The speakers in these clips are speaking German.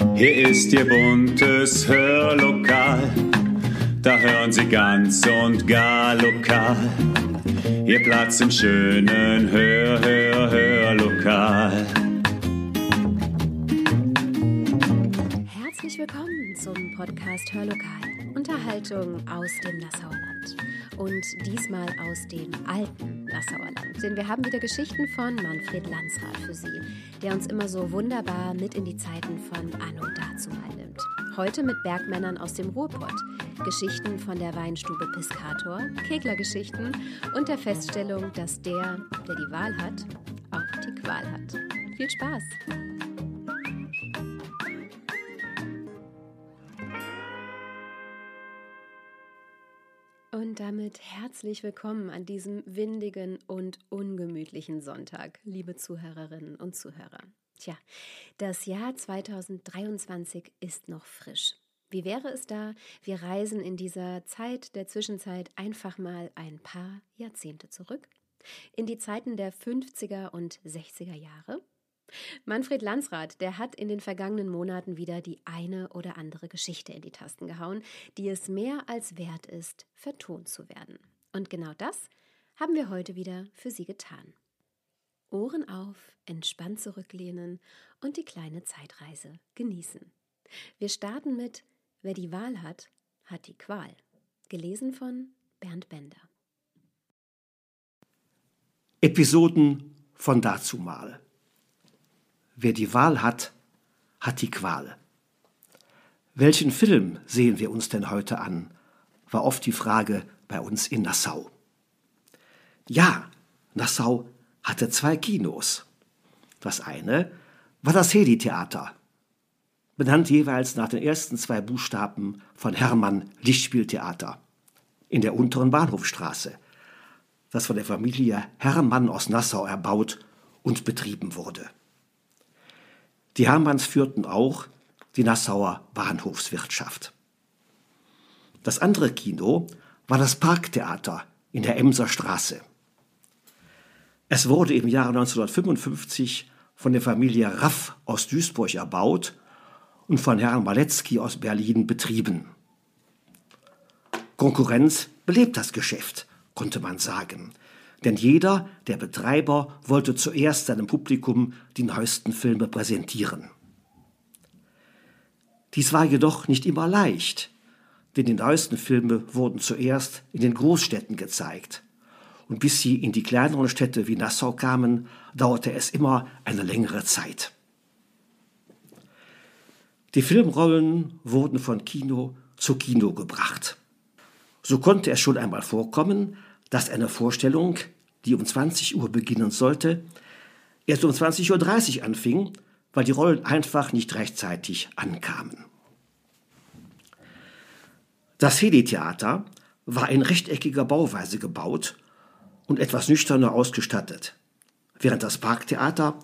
Hier ist Ihr buntes Hörlokal, da hören Sie ganz und gar lokal. Ihr Platz im schönen Hör, Hör, Hörlokal. Herzlich willkommen zum Podcast Hörlokal. Unterhaltung aus dem Nassauer Land. Und diesmal aus dem alten Nassauer Land. Denn wir haben wieder Geschichten von Manfred Landsrath für Sie, der uns immer so wunderbar mit in die Zeiten von Anno dazumal nimmt. Heute mit Bergmännern aus dem Ruhrpott. Geschichten von der Weinstube Piscator, Keglergeschichten und der Feststellung, dass der, der die Wahl hat, auch die Qual hat. Viel Spaß! Und damit herzlich willkommen an diesem windigen und ungemütlichen Sonntag, liebe Zuhörerinnen und Zuhörer. Tja, das Jahr 2023 ist noch frisch. Wie wäre es da, wir reisen in dieser Zeit der Zwischenzeit einfach mal ein paar Jahrzehnte zurück? In die Zeiten der 50er und 60er Jahre? Manfred Landsrath, der hat in den vergangenen Monaten wieder die eine oder andere Geschichte in die Tasten gehauen, die es mehr als wert ist, vertont zu werden. Und genau das haben wir heute wieder für Sie getan. Ohren auf, entspannt zurücklehnen und die kleine Zeitreise genießen. Wir starten mit Wer die Wahl hat, hat die Qual. Gelesen von Bernd Bender. Episoden von dazumal. Wer die Wahl hat, hat die Qual. Welchen Film sehen wir uns denn heute an? war oft die Frage bei uns in Nassau. Ja, Nassau hatte zwei Kinos. Das eine war das Hedi-Theater, benannt jeweils nach den ersten zwei Buchstaben von Hermann Lichtspieltheater in der unteren Bahnhofstraße, das von der Familie Hermann aus Nassau erbaut und betrieben wurde. Die Hermanns führten auch die Nassauer Bahnhofswirtschaft. Das andere Kino war das Parktheater in der Emser Straße. Es wurde im Jahre 1955 von der Familie Raff aus Duisburg erbaut und von Herrn Maletzky aus Berlin betrieben. Konkurrenz belebt das Geschäft, konnte man sagen. Denn jeder der Betreiber wollte zuerst seinem Publikum die neuesten Filme präsentieren. Dies war jedoch nicht immer leicht, denn die neuesten Filme wurden zuerst in den Großstädten gezeigt. Und bis sie in die kleineren Städte wie Nassau kamen, dauerte es immer eine längere Zeit. Die Filmrollen wurden von Kino zu Kino gebracht. So konnte es schon einmal vorkommen, dass eine Vorstellung, die um 20 Uhr beginnen sollte, erst um 20.30 Uhr anfing, weil die Rollen einfach nicht rechtzeitig ankamen. Das Hedi-Theater war in rechteckiger Bauweise gebaut und etwas nüchterner ausgestattet, während das Parktheater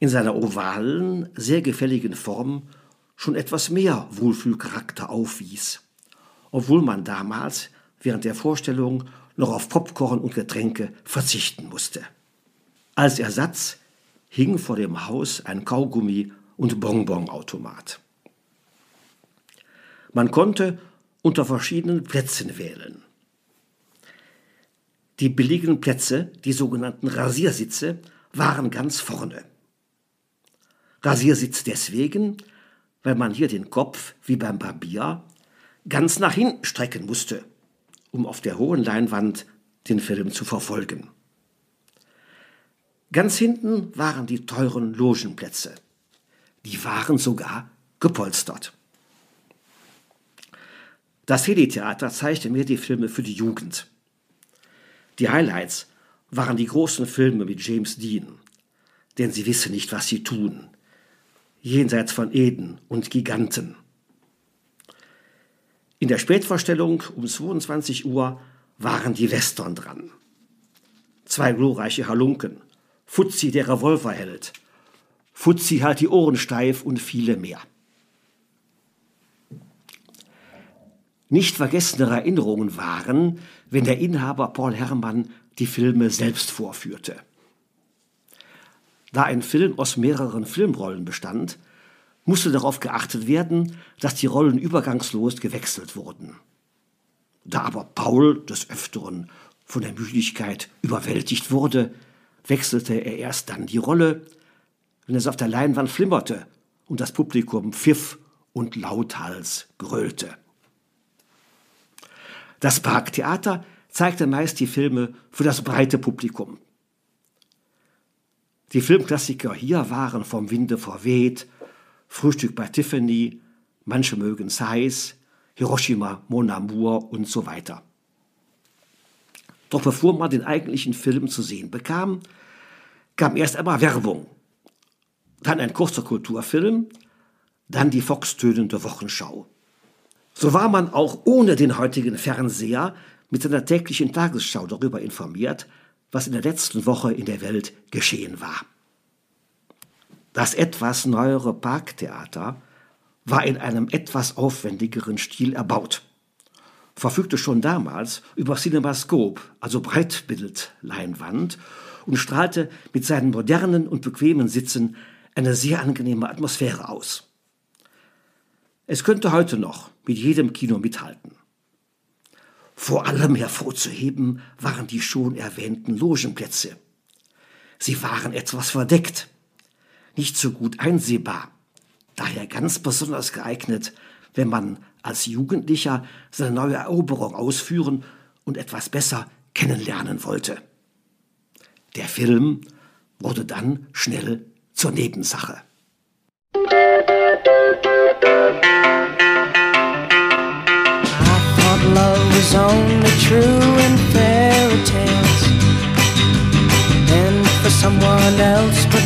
in seiner ovalen, sehr gefälligen Form schon etwas mehr Wohlfühlcharakter aufwies, obwohl man damals während der Vorstellung noch auf Popcorn und Getränke verzichten musste. Als Ersatz hing vor dem Haus ein Kaugummi- und Bonbonautomat. Man konnte unter verschiedenen Plätzen wählen. Die billigen Plätze, die sogenannten Rasiersitze, waren ganz vorne. Rasiersitz deswegen, weil man hier den Kopf, wie beim Barbier, ganz nach hinten strecken musste um auf der hohen Leinwand den Film zu verfolgen. Ganz hinten waren die teuren Logenplätze. Die waren sogar gepolstert. Das Heli-Theater zeigte mir die Filme für die Jugend. Die Highlights waren die großen Filme mit James Dean, denn sie wissen nicht, was sie tun. Jenseits von Eden und Giganten. In der Spätvorstellung um 22 Uhr waren die Western dran. Zwei glorreiche Halunken, Fuzzi der Revolverheld, Fuzzi halt die Ohren steif und viele mehr. Nicht vergessene Erinnerungen waren, wenn der Inhaber Paul Herrmann die Filme selbst vorführte. Da ein Film aus mehreren Filmrollen bestand, musste darauf geachtet werden, dass die Rollen übergangslos gewechselt wurden. Da aber Paul des Öfteren von der Müdigkeit überwältigt wurde, wechselte er erst dann die Rolle, wenn es auf der Leinwand flimmerte und das Publikum pfiff und lauthals grölte. Das Parktheater zeigte meist die Filme für das breite Publikum. Die Filmklassiker hier waren Vom Winde verweht, Frühstück bei Tiffany, Manche mögen Size, Hiroshima, Mon Amour und so weiter. Doch bevor man den eigentlichen Film zu sehen bekam, kam erst einmal Werbung, dann ein kurzer Kulturfilm, dann die foxtönende Wochenschau. So war man auch ohne den heutigen Fernseher mit seiner täglichen Tagesschau darüber informiert, was in der letzten Woche in der Welt geschehen war. Das etwas neuere Parktheater war in einem etwas aufwendigeren Stil erbaut, verfügte schon damals über Cinemascope, also Breitbildleinwand, und strahlte mit seinen modernen und bequemen Sitzen eine sehr angenehme Atmosphäre aus. Es könnte heute noch mit jedem Kino mithalten. Vor allem hervorzuheben waren die schon erwähnten Logenplätze. Sie waren etwas verdeckt, nicht so gut einsehbar, daher ganz besonders geeignet, wenn man als Jugendlicher seine neue Eroberung ausführen und etwas besser kennenlernen wollte. Der Film wurde dann schnell zur Nebensache. love was only true in fairy tales and for someone else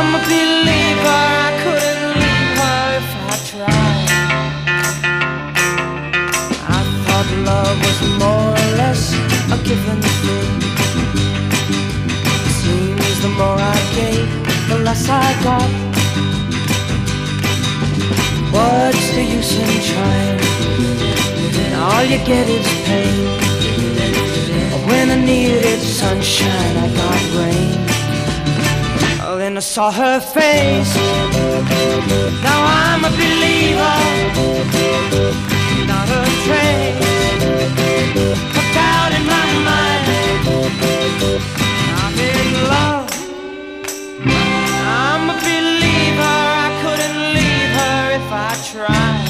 I'm a believer. I couldn't leave her if I tried. I thought love was more or less a given thing. Seems the more I gave, the less I got. What's the use in trying? When all you get is pain. When I needed sunshine, I got rain. Then I saw her face. Now I'm a believer, not a trace of doubt in my mind. I'm in love. I'm a believer. I couldn't leave her if I tried.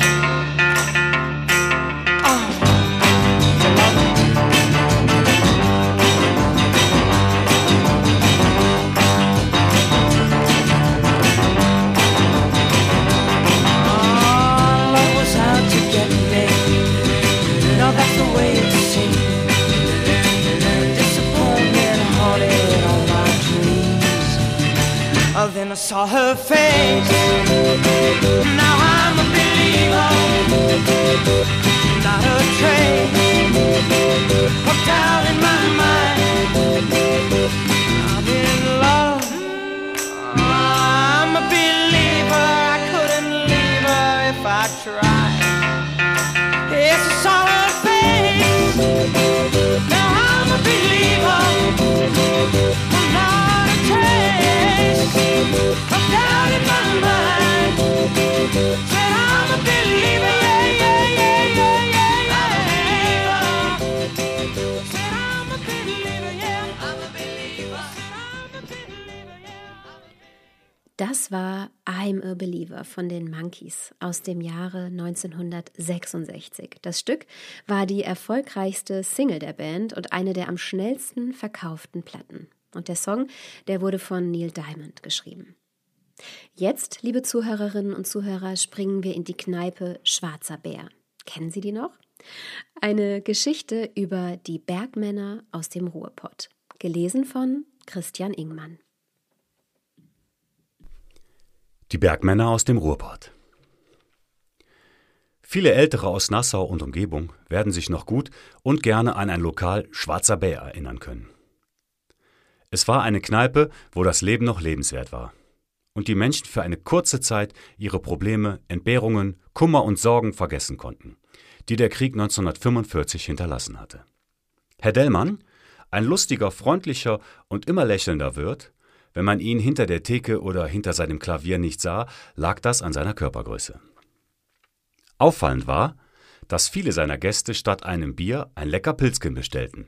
Das war I'm a Believer von den Monkeys aus dem Jahre 1966. Das Stück war die erfolgreichste Single der Band und eine der am schnellsten verkauften Platten. Und der Song, der wurde von Neil Diamond geschrieben. Jetzt, liebe Zuhörerinnen und Zuhörer, springen wir in die Kneipe Schwarzer Bär. Kennen Sie die noch? Eine Geschichte über die Bergmänner aus dem Ruhrpott. Gelesen von Christian Ingmann. Die Bergmänner aus dem Ruhrpott. Viele Ältere aus Nassau und Umgebung werden sich noch gut und gerne an ein Lokal Schwarzer Bär erinnern können. Es war eine Kneipe, wo das Leben noch lebenswert war und die Menschen für eine kurze Zeit ihre Probleme, Entbehrungen, Kummer und Sorgen vergessen konnten, die der Krieg 1945 hinterlassen hatte. Herr Dellmann, ein lustiger, freundlicher und immer lächelnder Wirt, wenn man ihn hinter der Theke oder hinter seinem Klavier nicht sah, lag das an seiner Körpergröße. Auffallend war, dass viele seiner Gäste statt einem Bier ein lecker Pilzken bestellten.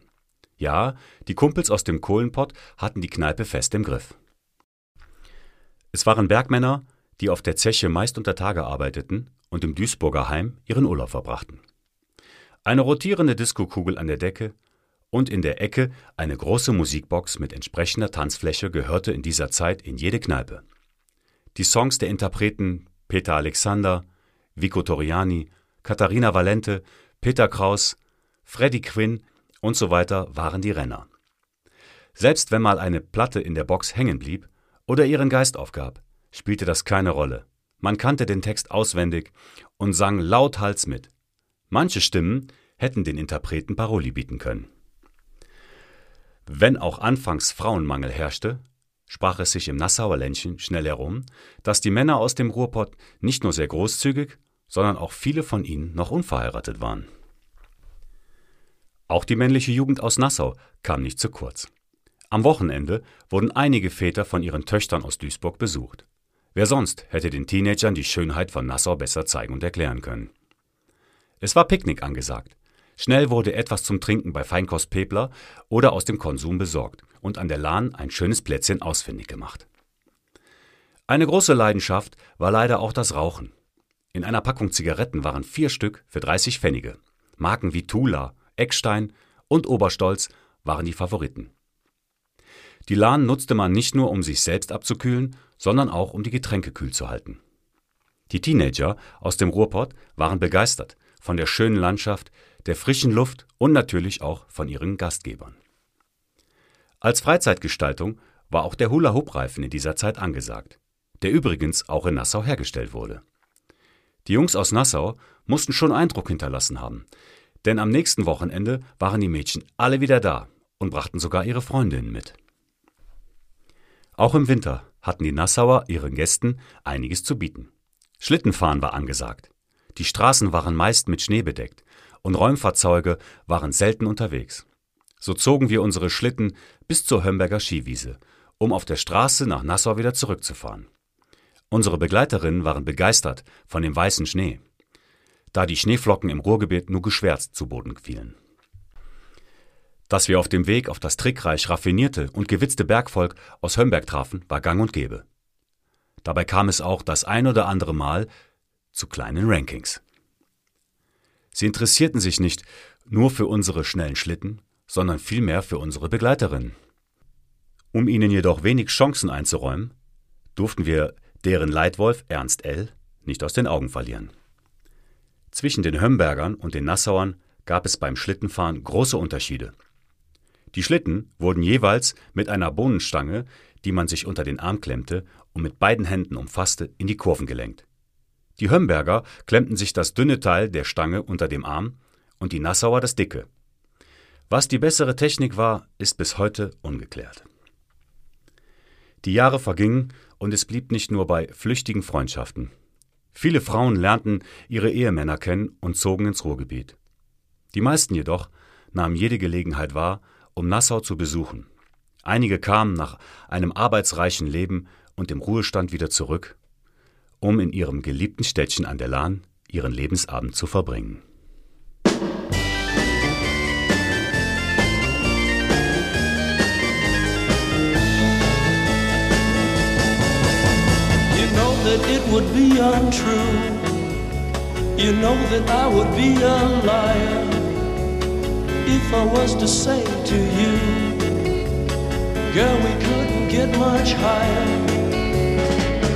Ja, die Kumpels aus dem Kohlenpott hatten die Kneipe fest im Griff. Es waren Bergmänner, die auf der Zeche meist unter Tage arbeiteten und im Duisburger Heim ihren Urlaub verbrachten. Eine rotierende Diskokugel an der Decke und in der Ecke eine große Musikbox mit entsprechender Tanzfläche gehörte in dieser Zeit in jede Kneipe. Die Songs der Interpreten Peter Alexander, Vico Toriani, Katharina Valente, Peter Kraus, Freddie Quinn und so weiter waren die Renner. Selbst wenn mal eine Platte in der Box hängen blieb oder ihren Geist aufgab, spielte das keine Rolle. Man kannte den Text auswendig und sang lauthals mit. Manche Stimmen hätten den Interpreten Paroli bieten können. Wenn auch anfangs Frauenmangel herrschte, sprach es sich im Nassauer Ländchen schnell herum, dass die Männer aus dem Ruhrpott nicht nur sehr großzügig, sondern auch viele von ihnen noch unverheiratet waren. Auch die männliche Jugend aus Nassau kam nicht zu kurz. Am Wochenende wurden einige Väter von ihren Töchtern aus Duisburg besucht. Wer sonst hätte den Teenagern die Schönheit von Nassau besser zeigen und erklären können? Es war Picknick angesagt. Schnell wurde etwas zum Trinken bei Feinkost Pepler oder aus dem Konsum besorgt und an der Lahn ein schönes Plätzchen ausfindig gemacht. Eine große Leidenschaft war leider auch das Rauchen. In einer Packung Zigaretten waren vier Stück für 30 Pfennige. Marken wie Tula, Eckstein und Oberstolz waren die Favoriten. Die Lahn nutzte man nicht nur, um sich selbst abzukühlen, sondern auch, um die Getränke kühl zu halten. Die Teenager aus dem Ruhrpott waren begeistert von der schönen Landschaft, der frischen Luft und natürlich auch von ihren Gastgebern. Als Freizeitgestaltung war auch der Hula-Hoop-Reifen in dieser Zeit angesagt, der übrigens auch in Nassau hergestellt wurde. Die Jungs aus Nassau mussten schon Eindruck hinterlassen haben, denn am nächsten Wochenende waren die Mädchen alle wieder da und brachten sogar ihre Freundinnen mit. Auch im Winter hatten die Nassauer ihren Gästen einiges zu bieten. Schlittenfahren war angesagt. Die Straßen waren meist mit Schnee bedeckt und Räumfahrzeuge waren selten unterwegs. So zogen wir unsere Schlitten bis zur Hömberger Skiwiese, um auf der Straße nach Nassau wieder zurückzufahren. Unsere Begleiterinnen waren begeistert von dem weißen Schnee, da die Schneeflocken im Ruhrgebiet nur geschwärzt zu Boden fielen. Dass wir auf dem Weg auf das trickreich raffinierte und gewitzte Bergvolk aus Hömberg trafen, war gang und gäbe. Dabei kam es auch das ein oder andere Mal zu kleinen Rankings. Sie interessierten sich nicht nur für unsere schnellen Schlitten, sondern vielmehr für unsere Begleiterinnen. Um ihnen jedoch wenig Chancen einzuräumen, durften wir deren Leitwolf Ernst L. nicht aus den Augen verlieren. Zwischen den Hömbergern und den Nassauern gab es beim Schlittenfahren große Unterschiede. Die Schlitten wurden jeweils mit einer Bohnenstange, die man sich unter den Arm klemmte und mit beiden Händen umfasste, in die Kurven gelenkt. Die Hömberger klemmten sich das dünne Teil der Stange unter dem Arm und die Nassauer das dicke. Was die bessere Technik war, ist bis heute ungeklärt. Die Jahre vergingen und es blieb nicht nur bei flüchtigen Freundschaften. Viele Frauen lernten ihre Ehemänner kennen und zogen ins Ruhrgebiet. Die meisten jedoch nahmen jede Gelegenheit wahr, um Nassau zu besuchen. Einige kamen nach einem arbeitsreichen Leben und dem Ruhestand wieder zurück um in ihrem geliebten Städtchen an der Lahn ihren Lebensabend zu verbringen. You know that it would be untrue. You know that I would be a liar if I was to say to you, girl, we couldn't get much higher.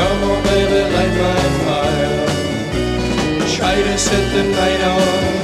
Come on, baby, light my fire. Try to set the night on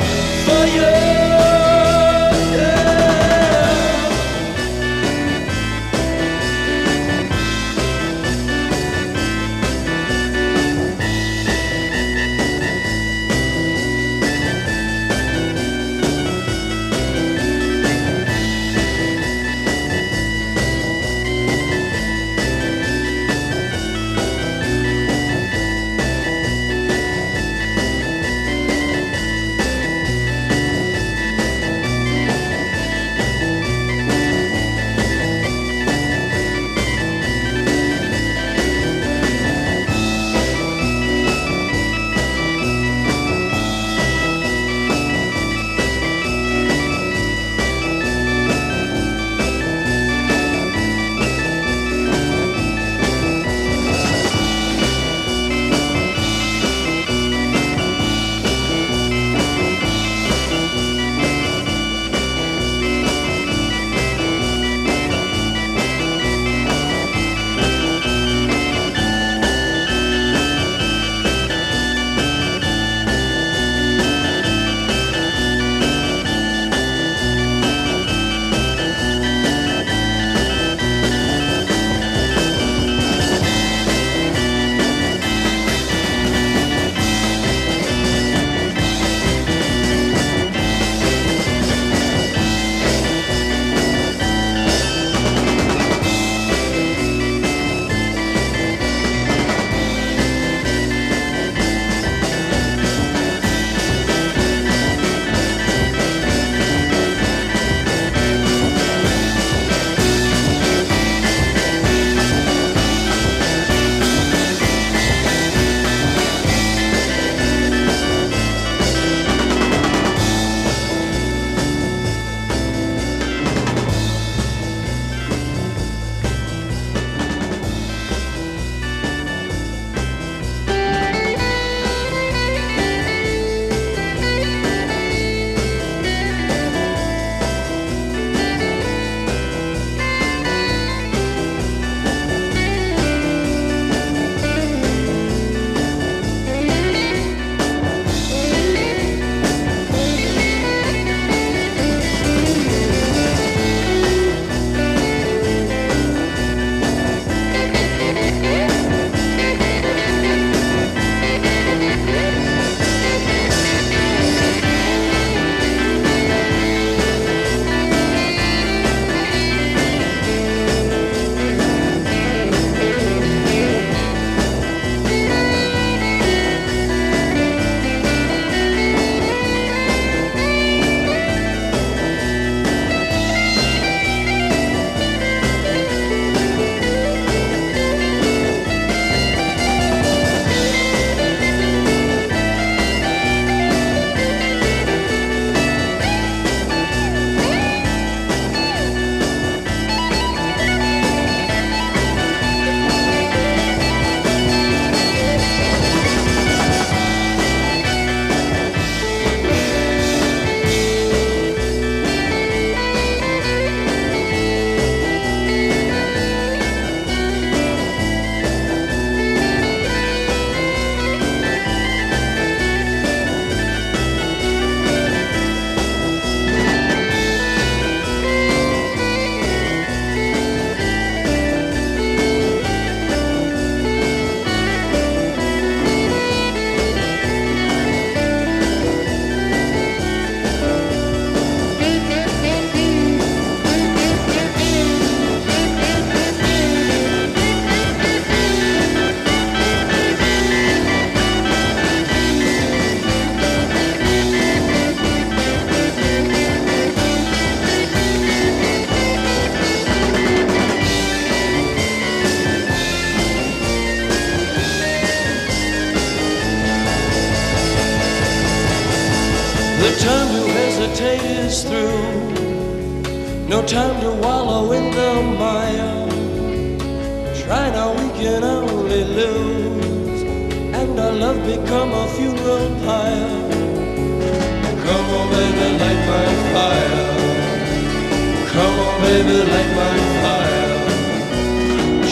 On, baby, light my fire.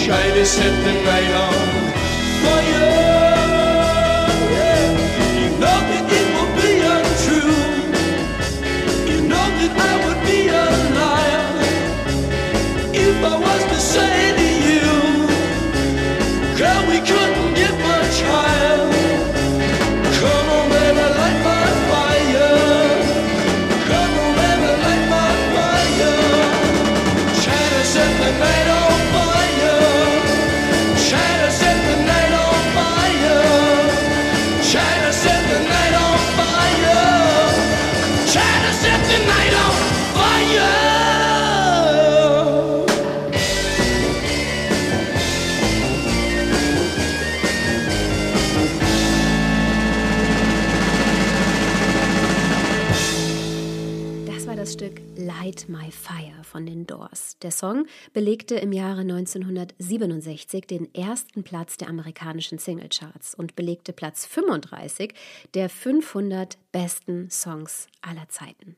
Try to set the night on fire. Song belegte im Jahre 1967 den ersten Platz der amerikanischen Singlecharts und belegte Platz 35 der 500 besten Songs aller Zeiten.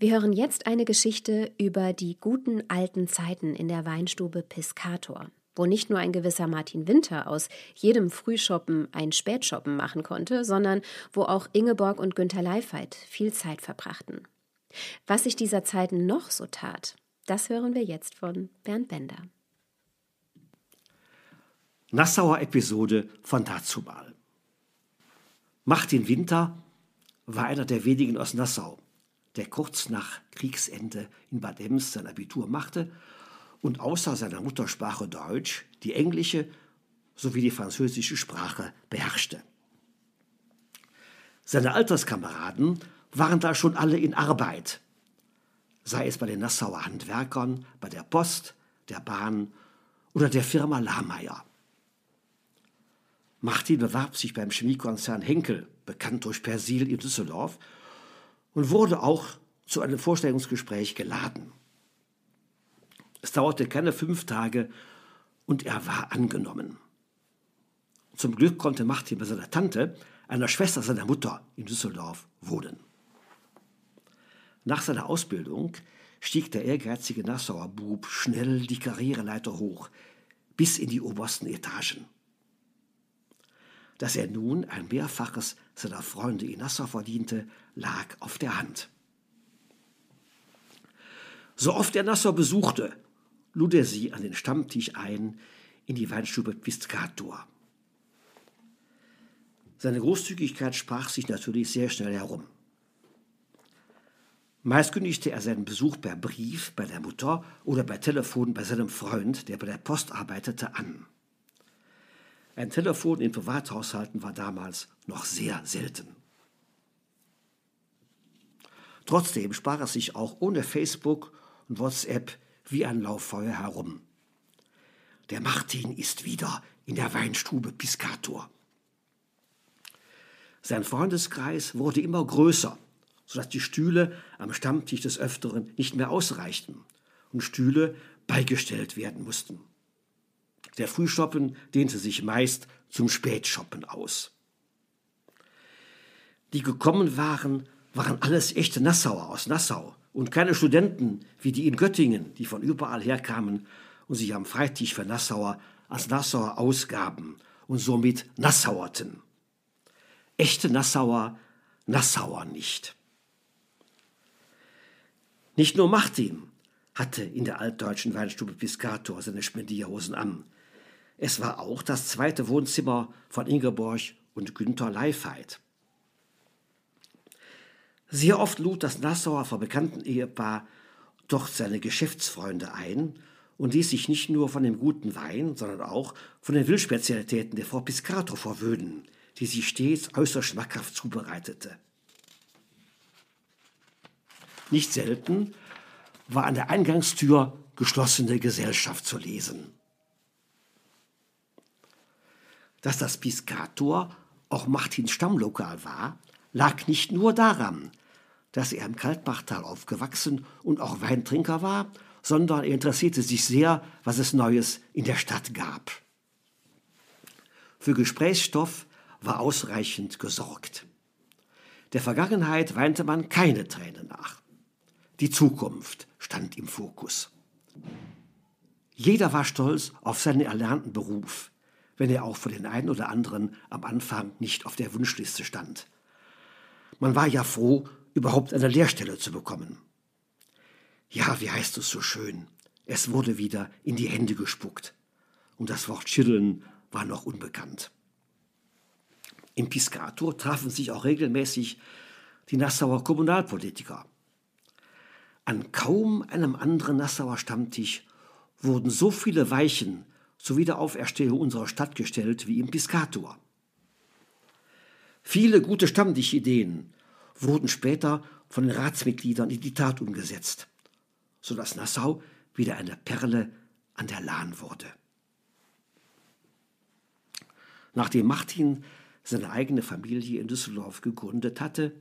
Wir hören jetzt eine Geschichte über die guten alten Zeiten in der Weinstube Piscator, wo nicht nur ein gewisser Martin Winter aus jedem Frühschoppen ein Spätschoppen machen konnte, sondern wo auch Ingeborg und Günter Leifheit viel Zeit verbrachten. Was sich dieser Zeiten noch so tat, das hören wir jetzt von Bernd Bender. Nassauer Episode von dazumal. Martin Winter war einer der wenigen aus Nassau, der kurz nach Kriegsende in Bad Ems sein Abitur machte und außer seiner Muttersprache Deutsch die englische sowie die französische Sprache beherrschte. Seine Alterskameraden waren da schon alle in Arbeit, sei es bei den Nassauer Handwerkern, bei der Post, der Bahn oder der Firma Lahmeier. Martin bewarb sich beim Chemiekonzern Henkel, bekannt durch Persil in Düsseldorf, und wurde auch zu einem Vorstellungsgespräch geladen. Es dauerte keine fünf Tage und er war angenommen. Zum Glück konnte Martin bei seiner Tante, einer Schwester seiner Mutter in Düsseldorf, wohnen. Nach seiner Ausbildung stieg der ehrgeizige Nassauer Bub schnell die Karriereleiter hoch, bis in die obersten Etagen. Dass er nun ein Mehrfaches seiner Freunde in Nassau verdiente, lag auf der Hand. So oft er Nassau besuchte, lud er sie an den Stammtisch ein in die Weinstube Piscator. Seine Großzügigkeit sprach sich natürlich sehr schnell herum. Meist kündigte er seinen Besuch per Brief bei der Mutter oder per Telefon bei seinem Freund, der bei der Post arbeitete, an. Ein Telefon in Privathaushalten war damals noch sehr selten. Trotzdem sprach es sich auch ohne Facebook und WhatsApp wie ein Lauffeuer herum. Der Martin ist wieder in der Weinstube Piscator. Sein Freundeskreis wurde immer größer, sodass die Stühle am Stammtisch des Öfteren nicht mehr ausreichten und Stühle beigestellt werden mussten. Der Frühschoppen dehnte sich meist zum Spätschoppen aus. Die gekommen waren, waren alles echte Nassauer aus Nassau und keine Studenten wie die in Göttingen, die von überall herkamen und sich am Freitisch für Nassauer als Nassauer ausgaben und somit Nassauerten. Echte Nassauer, Nassauer nicht. Nicht nur Martin hatte in der altdeutschen Weinstube Piscator seine Spendierhosen an. Es war auch das zweite Wohnzimmer von Ingeborg und Günther Leifheit. Sehr oft lud das Nassauer verbekannten Ehepaar dort seine Geschäftsfreunde ein und ließ sich nicht nur von dem guten Wein, sondern auch von den Wildspezialitäten der Frau Piscator verwöhnen, die sie stets äußerst schmackhaft zubereitete. Nicht selten war an der Eingangstür geschlossene Gesellschaft zu lesen. Dass das Piscator auch Martins Stammlokal war, lag nicht nur daran, dass er im Kaltbachtal aufgewachsen und auch Weintrinker war, sondern er interessierte sich sehr, was es Neues in der Stadt gab. Für Gesprächsstoff war ausreichend gesorgt. Der Vergangenheit weinte man keine Tränen nach. Die Zukunft stand im Fokus. Jeder war stolz auf seinen erlernten Beruf, wenn er auch für den einen oder anderen am Anfang nicht auf der Wunschliste stand. Man war ja froh, überhaupt eine Lehrstelle zu bekommen. Ja, wie heißt es so schön? Es wurde wieder in die Hände gespuckt. Und das Wort Schütteln war noch unbekannt. Im Piscator trafen sich auch regelmäßig die Nassauer Kommunalpolitiker. An kaum einem anderen Nassauer Stammtisch wurden so viele Weichen zur Wiederauferstehung unserer Stadt gestellt wie im Piscator. Viele gute Stammtischideen wurden später von den Ratsmitgliedern in die Tat umgesetzt, sodass Nassau wieder eine Perle an der Lahn wurde. Nachdem Martin seine eigene Familie in Düsseldorf gegründet hatte,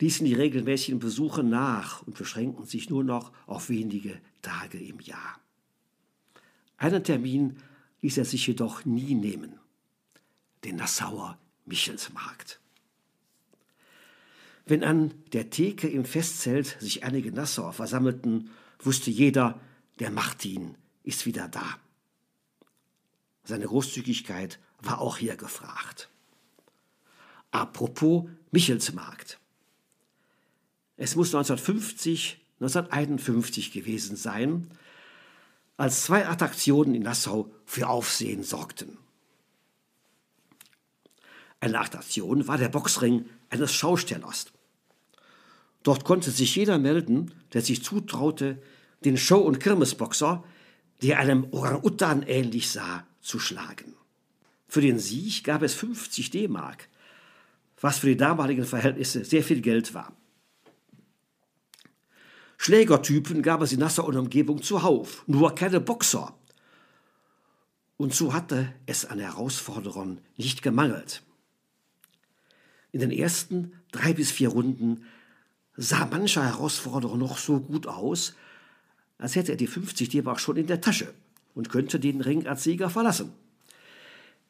ließen die regelmäßigen Besuche nach und beschränkten sich nur noch auf wenige Tage im Jahr. Einen Termin ließ er sich jedoch nie nehmen, den Nassauer Michelsmarkt. Wenn an der Theke im Festzelt sich einige Nassauer versammelten, wusste jeder, der Martin ist wieder da. Seine Großzügigkeit war auch hier gefragt. Apropos Michelsmarkt. Es muss 1950, 1951 gewesen sein, als zwei Attraktionen in Nassau für Aufsehen sorgten. Eine Attraktion war der Boxring eines Schaustellers. Dort konnte sich jeder melden, der sich zutraute, den Show- und Kirmesboxer, der einem Orang-Utan ähnlich sah, zu schlagen. Für den Sieg gab es 50 D-Mark, was für die damaligen Verhältnisse sehr viel Geld war. Schlägertypen gab es in Nassau und Umgebung zuhauf, nur keine Boxer. Und so hatte es an Herausforderern nicht gemangelt. In den ersten drei bis vier Runden sah mancher Herausforderer noch so gut aus, als hätte er die 50 D-Mark schon in der Tasche und könnte den Ring als Sieger verlassen.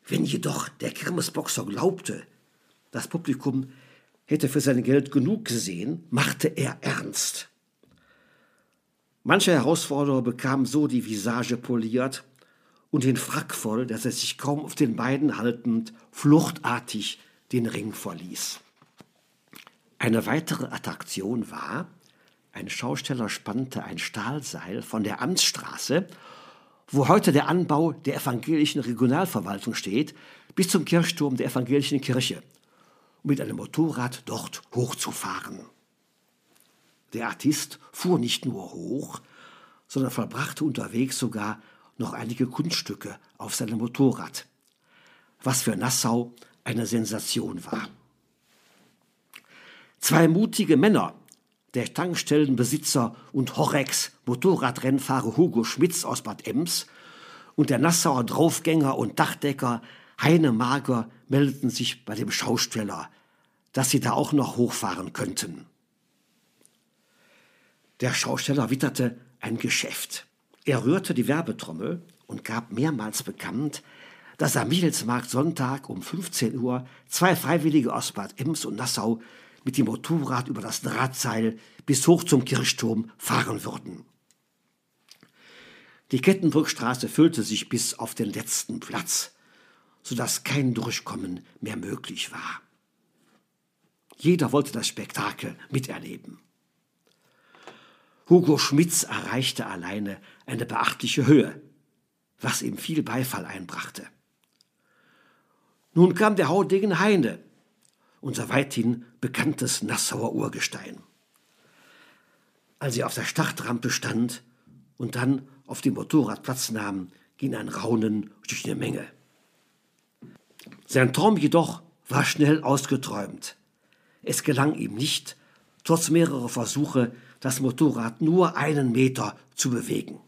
Wenn jedoch der Kirmesboxer glaubte, das Publikum hätte für sein Geld genug gesehen, machte er ernst. Manche Herausforderer bekam so die Visage poliert und den Frack voll, dass er sich kaum auf den Beinen haltend fluchtartig den Ring verließ. Eine weitere Attraktion war, ein Schausteller spannte ein Stahlseil von der Amtsstraße, wo heute der Anbau der evangelischen Regionalverwaltung steht, bis zum Kirchturm der evangelischen Kirche, um mit einem Motorrad dort hochzufahren. Der Artist fuhr nicht nur hoch, sondern vollbrachte unterwegs sogar noch einige Kunststücke auf seinem Motorrad, was für Nassau eine Sensation war. Zwei mutige Männer, der Tankstellenbesitzer und Horex Motorradrennfahrer Hugo Schmitz aus Bad Ems und der Nassauer Draufgänger und Dachdecker Heine Mager meldeten sich bei dem Schausteller, dass sie da auch noch hochfahren könnten. Der Schausteller witterte ein Geschäft. Er rührte die Werbetrommel und gab mehrmals bekannt, dass am Michelsmarkt Sonntag um 15 Uhr zwei Freiwillige aus Bad Ems und Nassau mit dem Motorrad über das Drahtseil bis hoch zum Kirchturm fahren würden. Die Kettenbrückstraße füllte sich bis auf den letzten Platz, sodass kein Durchkommen mehr möglich war. Jeder wollte das Spektakel miterleben. Hugo Schmitz erreichte alleine eine beachtliche Höhe, was ihm viel Beifall einbrachte. Nun kam der Haudegen Heine, unser weithin bekanntes Nassauer Urgestein. Als er auf der Startrampe stand und dann auf dem Motorrad Platz nahm, ging ein Raunen durch eine Menge. Sein Traum jedoch war schnell ausgeträumt. Es gelang ihm nicht, trotz mehrerer Versuche, das Motorrad nur einen Meter zu bewegen.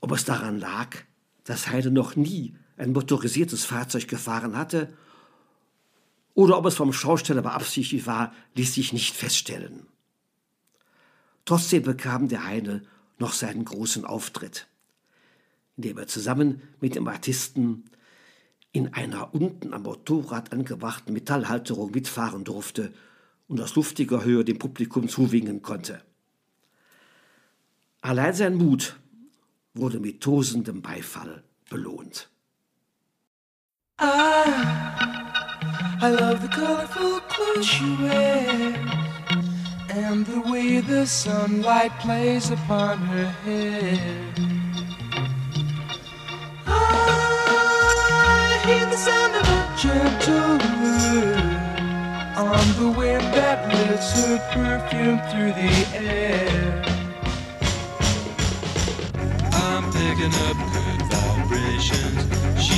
Ob es daran lag, dass Heide noch nie ein motorisiertes Fahrzeug gefahren hatte, oder ob es vom Schausteller beabsichtigt war, ließ sich nicht feststellen. Trotzdem bekam der Heine noch seinen großen Auftritt, indem er zusammen mit dem Artisten in einer unten am Motorrad angebrachten Metallhalterung mitfahren durfte und aus luftiger Höhe dem Publikum zuwinken konnte. Allein sein Mut wurde mit tosendem Beifall belohnt. I, I love the colorful clothes she wears and the way the sunlight plays upon her hair. I hear the sound of a gentle word on the wind that lifts her perfume through the air. I'm picking up good vibrations. She's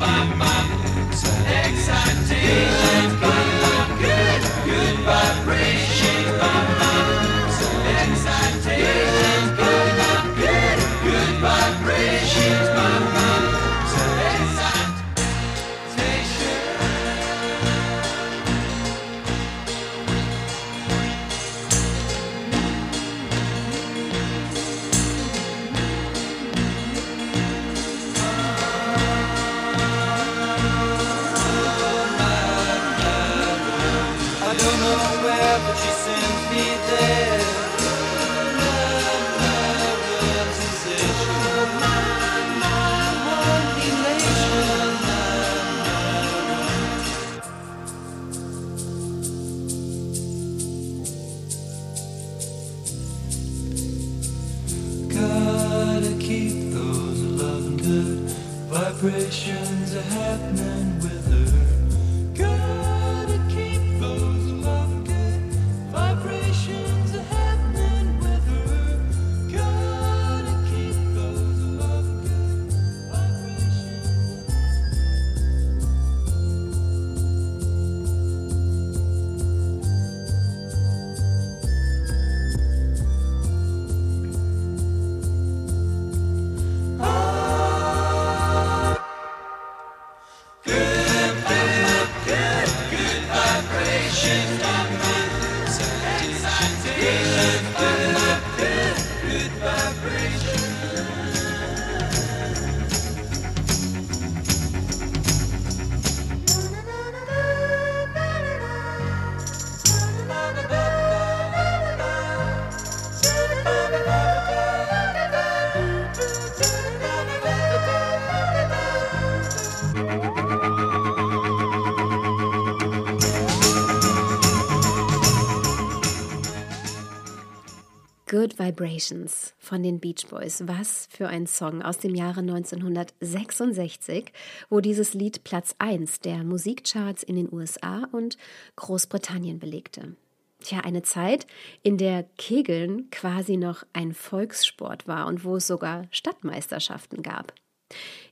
Vibrations von den Beach Boys. Was für ein Song aus dem Jahre 1966, wo dieses Lied Platz 1 der Musikcharts in den USA und Großbritannien belegte. Tja, eine Zeit, in der Kegeln quasi noch ein Volkssport war und wo es sogar Stadtmeisterschaften gab.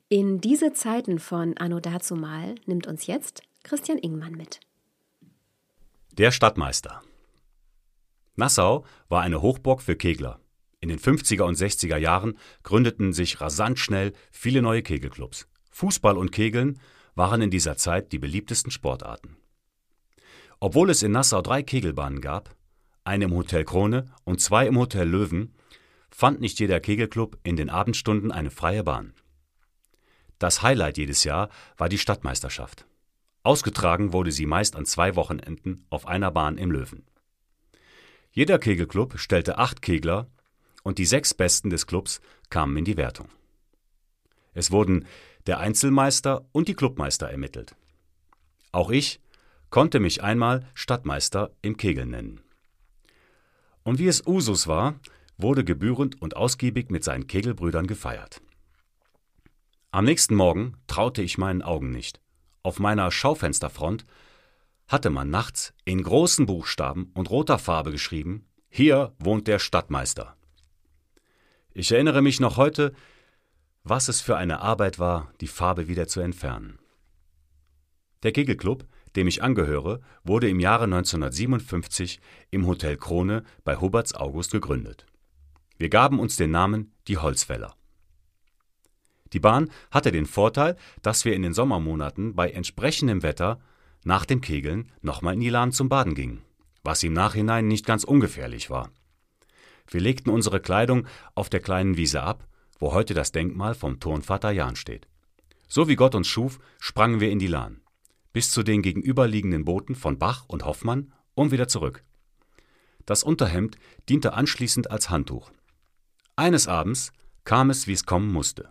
In diese Zeiten von Anno dazumal nimmt uns jetzt Christian Ingmann mit. Der Stadtmeister. Nassau war eine Hochburg für Kegler. In den 50er und 60er Jahren gründeten sich rasant schnell viele neue Kegelclubs. Fußball und Kegeln waren in dieser Zeit die beliebtesten Sportarten. Obwohl es in Nassau drei Kegelbahnen gab, eine im Hotel Krone und zwei im Hotel Löwen, fand nicht jeder Kegelclub in den Abendstunden eine freie Bahn. Das Highlight jedes Jahr war die Stadtmeisterschaft. Ausgetragen wurde sie meist an zwei Wochenenden auf einer Bahn im Löwen. Jeder Kegelclub stellte acht Kegler und die sechs Besten des Clubs kamen in die Wertung. Es wurden der Einzelmeister und die Clubmeister ermittelt. Auch ich konnte mich einmal Stadtmeister im Kegeln nennen. Und wie es Usus war, wurde gebührend und ausgiebig mit seinen Kegelbrüdern gefeiert. Am nächsten Morgen traute ich meinen Augen nicht. Auf meiner Schaufensterfront hatte man nachts in großen Buchstaben und roter Farbe geschrieben: Hier wohnt der Stadtmeister. Ich erinnere mich noch heute, was es für eine Arbeit war, die Farbe wieder zu entfernen. Der Kegelclub, dem ich angehöre, wurde im Jahre 1957 im Hotel Krone bei Huberts August gegründet. Wir gaben uns den Namen die Holzfäller. Die Bahn hatte den Vorteil, dass wir in den Sommermonaten bei entsprechendem Wetter nach dem Kegeln nochmal in die Lahn zum Baden gingen, was im Nachhinein nicht ganz ungefährlich war. Wir legten unsere Kleidung auf der kleinen Wiese ab, wo heute das Denkmal vom Turnvater Jan steht. So wie Gott uns schuf, sprangen wir in die Lahn, bis zu den gegenüberliegenden Booten von Bach und Hoffmann und wieder zurück. Das Unterhemd diente anschließend als Handtuch. Eines Abends kam es, wie es kommen musste.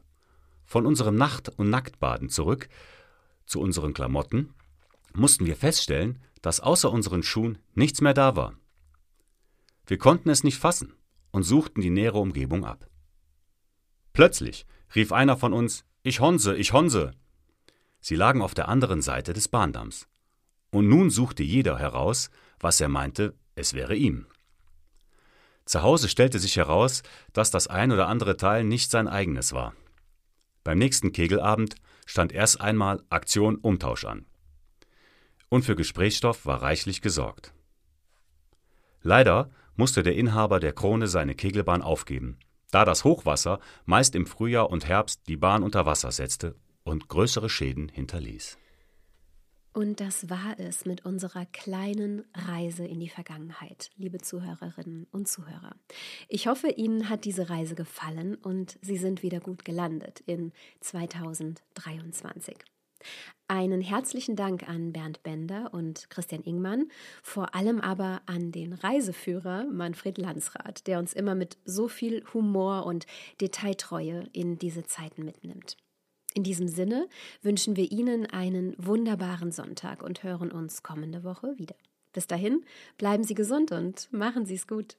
Von unserem Nacht- und Nacktbaden zurück zu unseren Klamotten mussten wir feststellen, dass außer unseren Schuhen nichts mehr da war. Wir konnten es nicht fassen und suchten die nähere Umgebung ab. Plötzlich rief einer von uns Ich honse, ich honse. Sie lagen auf der anderen Seite des Bahndamms. Und nun suchte jeder heraus, was er meinte, es wäre ihm. Zu Hause stellte sich heraus, dass das ein oder andere Teil nicht sein eigenes war. Beim nächsten Kegelabend stand erst einmal Aktion Umtausch an. Und für Gesprächsstoff war reichlich gesorgt. Leider musste der Inhaber der Krone seine Kegelbahn aufgeben, da das Hochwasser meist im Frühjahr und Herbst die Bahn unter Wasser setzte und größere Schäden hinterließ. Und das war es mit unserer kleinen Reise in die Vergangenheit, liebe Zuhörerinnen und Zuhörer. Ich hoffe, Ihnen hat diese Reise gefallen und Sie sind wieder gut gelandet in 2023. Einen herzlichen Dank an Bernd Bender und Christian Ingmann, vor allem aber an den Reiseführer Manfred Landsrath, der uns immer mit so viel Humor und Detailtreue in diese Zeiten mitnimmt. In diesem Sinne wünschen wir Ihnen einen wunderbaren Sonntag und hören uns kommende Woche wieder. Bis dahin, bleiben Sie gesund und machen Sie es gut.